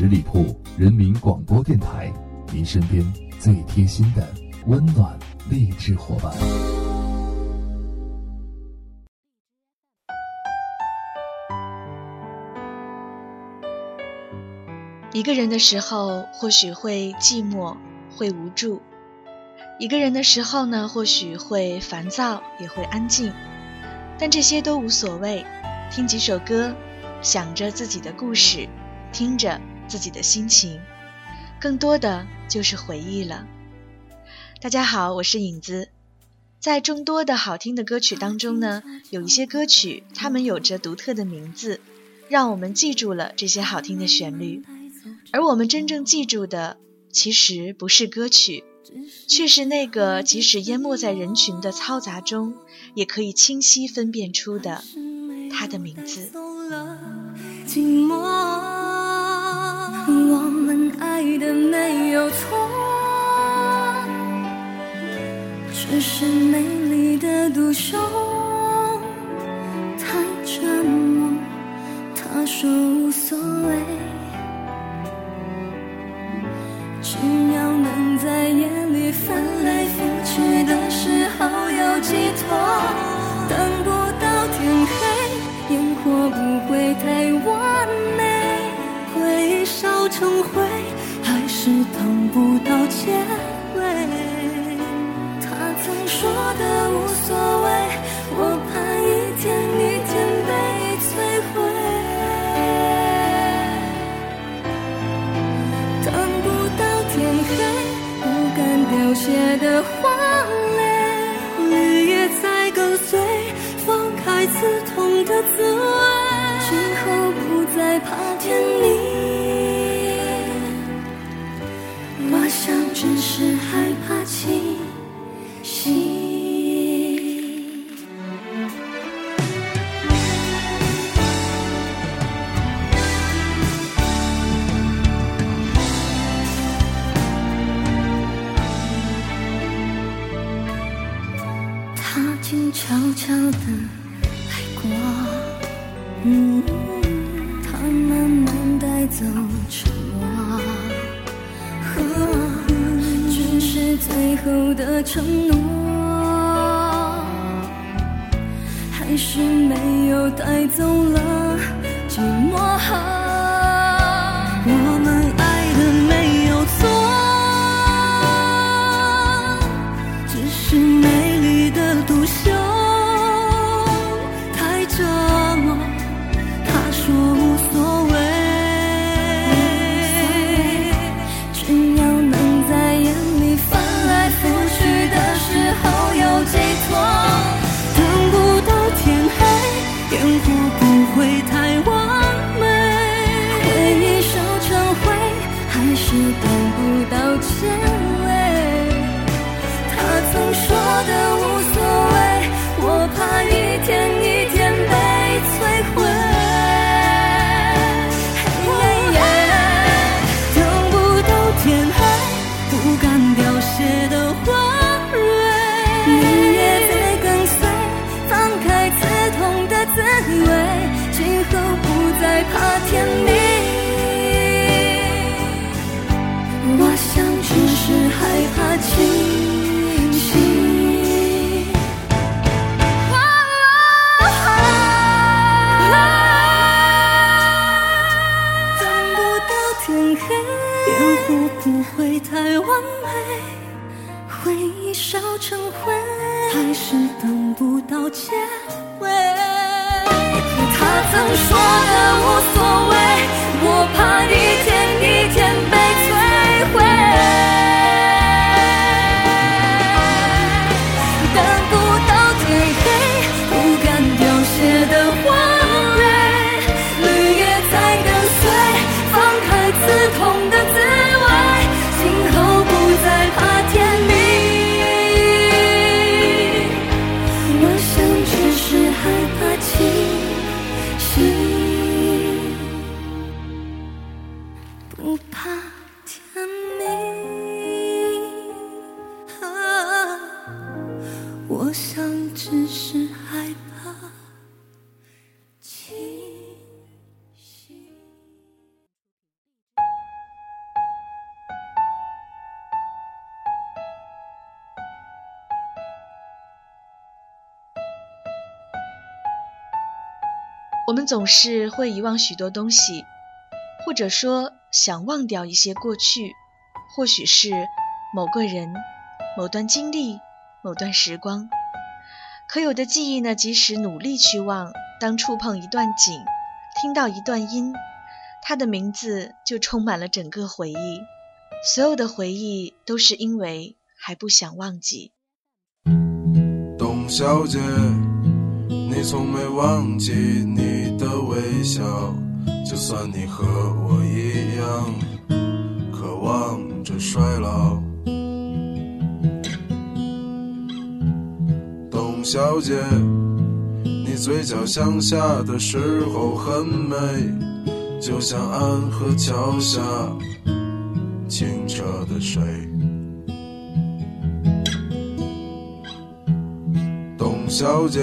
十里铺人民广播电台，您身边最贴心的温暖励志伙伴。一个人的时候，或许会寂寞，会无助；一个人的时候呢，或许会烦躁，也会安静。但这些都无所谓，听几首歌，想着自己的故事，听着自己的心情，更多的就是回忆了。大家好，我是影子。在众多的好听的歌曲当中呢，有一些歌曲，它们有着独特的名字，让我们记住了这些好听的旋律。而我们真正记住的，其实不是歌曲，却是那个即使淹没在人群的嘈杂中，也可以清晰分辨出的他的名字。我们爱的没有错，只是美丽的独秀太折磨。他说无所谓。线见我们总是会遗忘许多东西，或者说想忘掉一些过去，或许是某个人、某段经历、某段时光。可有的记忆呢，即使努力去忘，当触碰一段景，听到一段音，它的名字就充满了整个回忆。所有的回忆都是因为还不想忘记。董小姐，你从没忘记你微笑，就算你和我一样渴望着衰老。董小姐，你嘴角向下的时候很美，就像安河桥下。清澈的水，董小姐，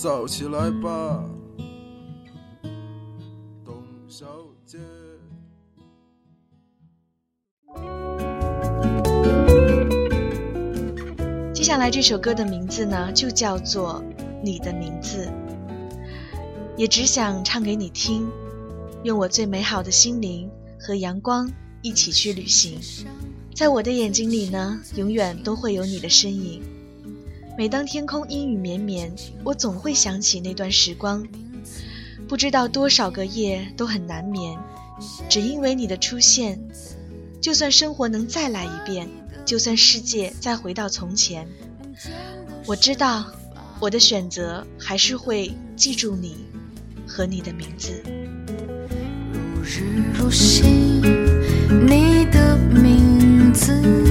早起来吧，董小姐。接下来这首歌的名字呢，就叫做《你的名字》，也只想唱给你听，用我最美好的心灵和阳光一起去旅行，在我的眼睛里呢，永远都会有你的身影。每当天空阴雨绵绵，我总会想起那段时光，不知道多少个夜都很难眠，只因为你的出现。就算生活能再来一遍，就算世界再回到从前，我知道我的选择还是会记住你和你的名字。如日如星，你的名字。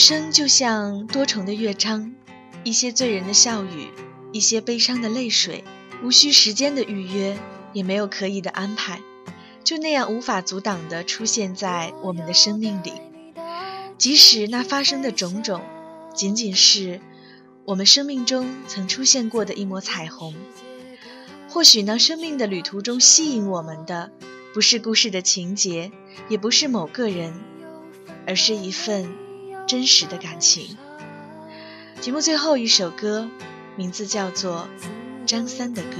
生就像多重的乐章，一些醉人的笑语，一些悲伤的泪水，无需时间的预约，也没有刻意的安排，就那样无法阻挡的出现在我们的生命里。即使那发生的种种，仅仅是我们生命中曾出现过的一抹彩虹。或许呢，生命的旅途中吸引我们的，不是故事的情节，也不是某个人，而是一份真实的感情。节目最后一首歌，名字叫做张三的歌。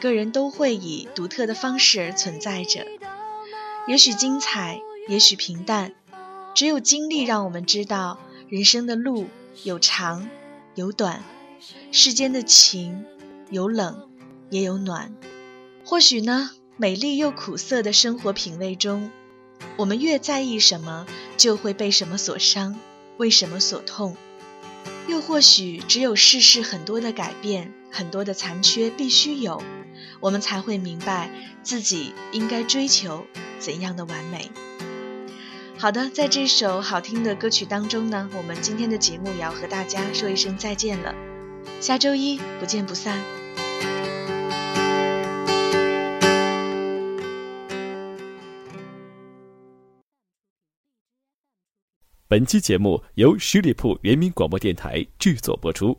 个人都会以独特的方式而存在着，也许精彩，也许平淡，只有经历让我们知道人生的路有长有短，世间的情有冷也有暖。或许呢，美丽又苦涩的生活品味中，我们越在意什么，就会被什么所伤，为什么所痛。又或许，只有世事很多的改变，很多的残缺必须有，我们才会明白自己应该追求怎样的完美。好的，在这首好听的歌曲当中呢，我们今天的节目也要和大家说一声再见了，下周一不见不散。本期节目由十里铺人民广播电台制作播出。